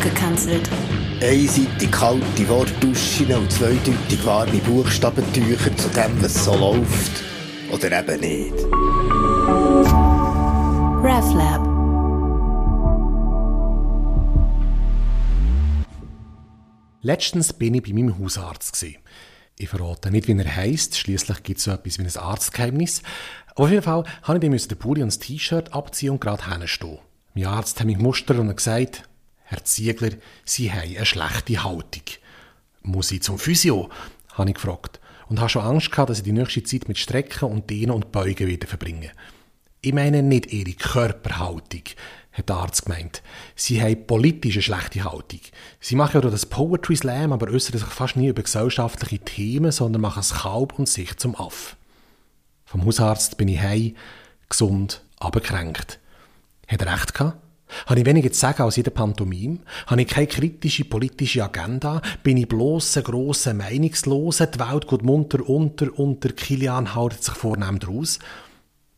abgekanzelt. Einseitig kalte Wortduschen und zweideutig warme Buchstabentücher zu dem, was so läuft. Oder eben nicht. RefLab. Letztens bin ich bei meinem Hausarzt. Gewesen. Ich verrate nicht, wie er heisst. Schließlich gibt es so etwas wie ein Arztgeheimnis. Aber auf jeden Fall habe ich den Pulli und das T-Shirt abziehen und gerade hinstehen. Mein Arzt hat mich gemustert und gesagt, Herr Ziegler, Sie haben eine schlechte Haltung. Muss ich zum Physio? habe ich gefragt. Und habe schon Angst gehabt, dass ich die nächste Zeit mit Strecken und Dehnen und Beugen wieder verbringe. Ich meine nicht Ihre Körperhaltung, hat der Arzt gemeint. Sie haben politisch eine schlechte Haltung. Sie machen ja das Poetry Slam, aber äußern sich fast nie über gesellschaftliche Themen, sondern machen das Kalb und sich zum Aff. Vom Hausarzt bin ich heim, gesund, aber kränkt. Hat er recht gehabt? Habe ich weniger zu sagen als in der Pantomime? Habe ich keine kritische politische Agenda? Bin ich bloß ein grosser Meinungsloser? Die Welt geht munter unter und der Kilian haut sich vornehm draus?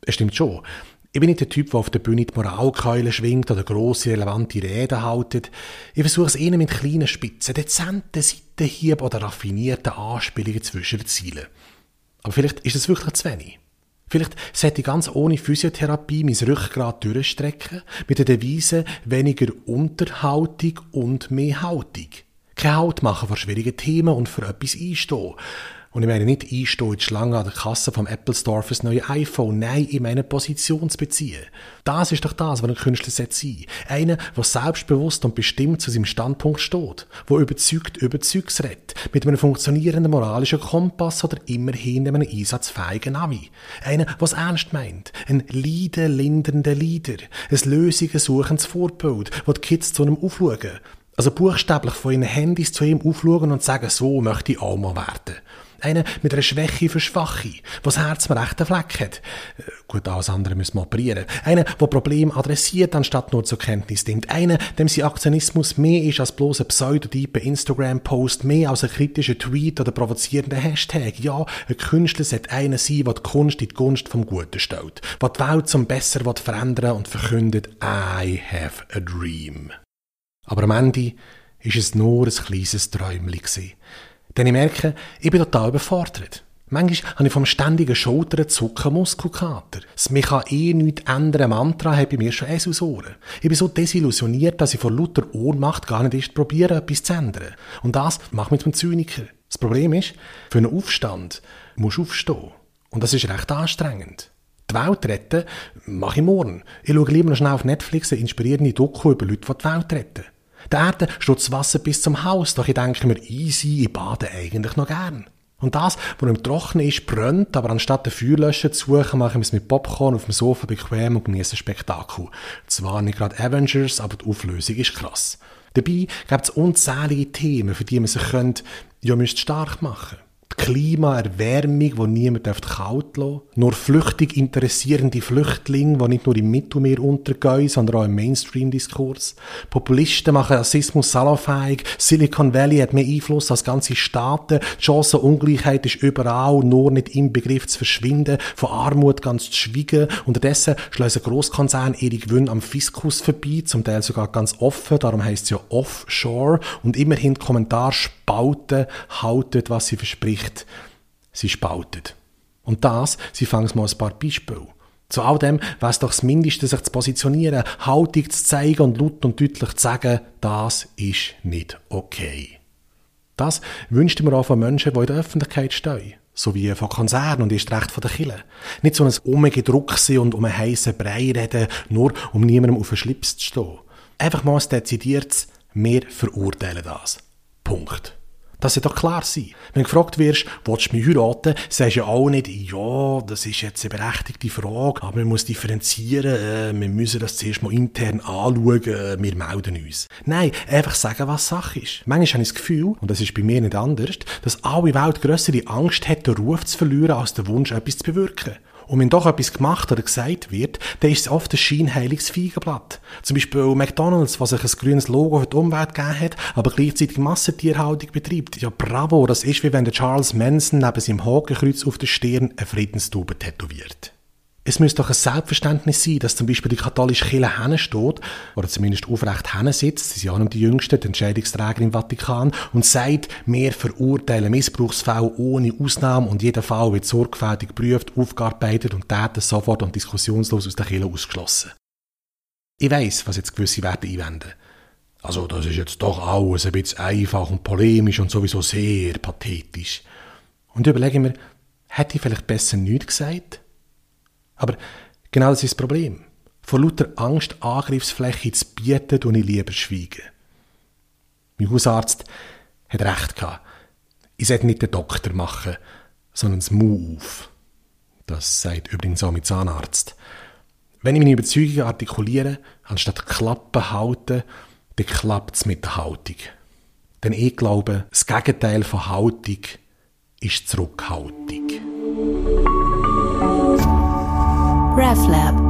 Es stimmt schon. Ich bin nicht der Typ, der auf der Bühne die Moralkeule schwingt oder grosse, relevante Reden haltet. Ich versuche es ihnen mit kleinen Spitzen, dezenten Seitenhieb oder raffinierten Anspielungen zwischen den Zielen. Aber vielleicht ist es wirklich zu wenig. Vielleicht sollte ich ganz ohne Physiotherapie mein Rückgrat durchstrecken, mit der Devise weniger Unterhaltung und mehr Haltung. Kein Halt machen vor schwierigen Themen und für etwas einstehen. Und ich meine nicht einstehen in die Schlange an der Kasse vom Apple Store fürs neue iPhone. Nein, ich meine Position zu beziehen. Das ist doch das, was ein Künstler sein sollte. Einer, der selbstbewusst und bestimmt zu seinem Standpunkt steht. Der überzeugt überzeugt redet. Mit einem funktionierenden moralischen Kompass oder immerhin einem einsatzfähigen Navi. Einer, es ernst meint. Ein Leiden lindernder Leader. Ein Lösungen suchendes Vorbild, wo die Kids zu einem aufschauen. Also buchstäblich von ihren Handys zu ihm aufschauen und sagen, so möchte ich auch mal werden. Einer mit einer Schwäche für Schwache, der das Herz am rechten Fleck hat. Äh, gut, alles andere müssen wir operieren. Einer, der Probleme adressiert, anstatt nur zur Kenntnis nimmt. Einer, dem sein Aktionismus mehr ist als bloß ein pseudotyper Instagram-Post, mehr als ein kritischer Tweet oder provozierender Hashtag. Ja, ein Künstler sollte einer sein, der die Kunst in die Gunst vom Guten stellt. Der die Welt zum Besser verändern und verkündet, I have a dream. Aber am Ende ist es nur ein kleines Träumchen. Denn ich merke, ich bin total überfordert. Manchmal habe ich vom ständigen Schultern zucken Muskelkater. Das mich kann eh nichts ändern Mantra hat bei mir schon eins aus Ohren. Ich bin so desillusioniert, dass ich vor lauter Ohnmacht gar nicht erst probiere, etwas zu ändern. Und das macht mich zum Zyniker. Das Problem ist, für einen Aufstand musst du aufstehen. Und das ist recht anstrengend. Die Welt retten mache ich morgen. Ich schaue lieber noch schnell auf Netflix eine inspirierende Doku über Leute, die die Welt retten. Der Erde das Wasser bis zum Haus, doch ich denke mir, easy, ich bade eigentlich noch gern. Und das, was im Trocknen ist, brennt, aber anstatt den Feuerlöscher zu suchen, mache ich es mit Popcorn auf dem Sofa bequem und genieße ein Spektakel. Zwar nicht gerade Avengers, aber die Auflösung ist krass. Dabei gibt es unzählige Themen, für die man sich könnte, ja, müsste stark machen die Klimaerwärmung, die niemand kalt lassen Nur flüchtig interessierende Flüchtlinge, die nicht nur im Mittelmeer untergehen, sondern auch im Mainstream-Diskurs. Populisten machen Rassismus salonfähig. Silicon Valley hat mehr Einfluss als ganze Staaten. Die Chancenungleichheit ist überall, nur nicht im Begriff zu verschwinden, von Armut ganz zu schweigen. Unterdessen schließen Großkonzerne ihre Gewinne am Fiskus vorbei, zum Teil sogar ganz offen, darum heißt es ja Offshore. Und immerhin Kommentar spalten, halten, was sie verspricht. Sie spaltet. Und das, sie fangen mal ein paar Beispiele. Zu all dem es doch das Mindeste, sich zu positionieren, Haltung zu zeigen und laut und deutlich zu sagen, das ist nicht okay. Das wünscht man auch von Menschen, die in der Öffentlichkeit stehen. So wie von Konzernen und erst recht von der Kille. Nicht so ein Umgedruck und um einen heissen Brei reden, nur um niemandem auf den Schlips zu stehen. Einfach mal ein dezidiertes, wir verurteilen das. Punkt. Das sollte doch klar sein. Wenn du gefragt wirst, willst du mich heiraten, sagst du ja auch nicht, ja, das ist jetzt eine berechtigte Frage, aber man muss differenzieren, äh, wir müssen das zuerst mal intern anschauen, äh, wir melden uns. Nein, einfach sagen, was Sache ist. Manchmal habe ich das Gefühl, und das ist bei mir nicht anders, dass alle Welt grössere Angst hat, den Ruf zu verlieren, als den Wunsch, etwas zu bewirken. Und wenn doch etwas gemacht oder gesagt wird, dann ist es oft ein scheinheiliges Feigenblatt. Zum Beispiel McDonalds, was sich ein grünes Logo für die Umwelt gegeben hat, aber gleichzeitig Massentierhaltung betreibt. Ja, bravo, das ist wie wenn der Charles Manson neben seinem Hakenkreuz auf der Stirn eine Friedenstube tätowiert. Es müsste doch ein Selbstverständnis sein, dass zum Beispiel die katholische Kirche hinten steht, oder zumindest aufrecht hinten sitzt, sie sind ja auch noch die Jüngsten, die Entscheidungsträger im Vatikan, und sagt, wir verurteilen Missbrauchsfälle ohne Ausnahme und jeder Fall wird sorgfältig geprüft, aufgearbeitet und Täter sofort und diskussionslos aus der Kirche ausgeschlossen. Ich weiss, was jetzt gewisse Werte einwenden. Also, das ist jetzt doch alles ein bisschen einfach und polemisch und sowieso sehr pathetisch. Und ich überlege mir, hätte ich vielleicht besser nichts gesagt? Aber genau das ist das Problem. Vor lauter Angst, Angriffsfläche zu bieten, tue ich lieber schweigen. Mein Hausarzt hat recht gehabt. Ich sollte nicht den Doktor machen, sondern das Mu auf. Das sagt übrigens auch mein Zahnarzt. Wenn ich meine Überzeugungen artikuliere, anstatt Klappen halten, dann klappt es mit der Haltung. Denn ich glaube, das Gegenteil von Haltung ist Zurückhaltung. RefLab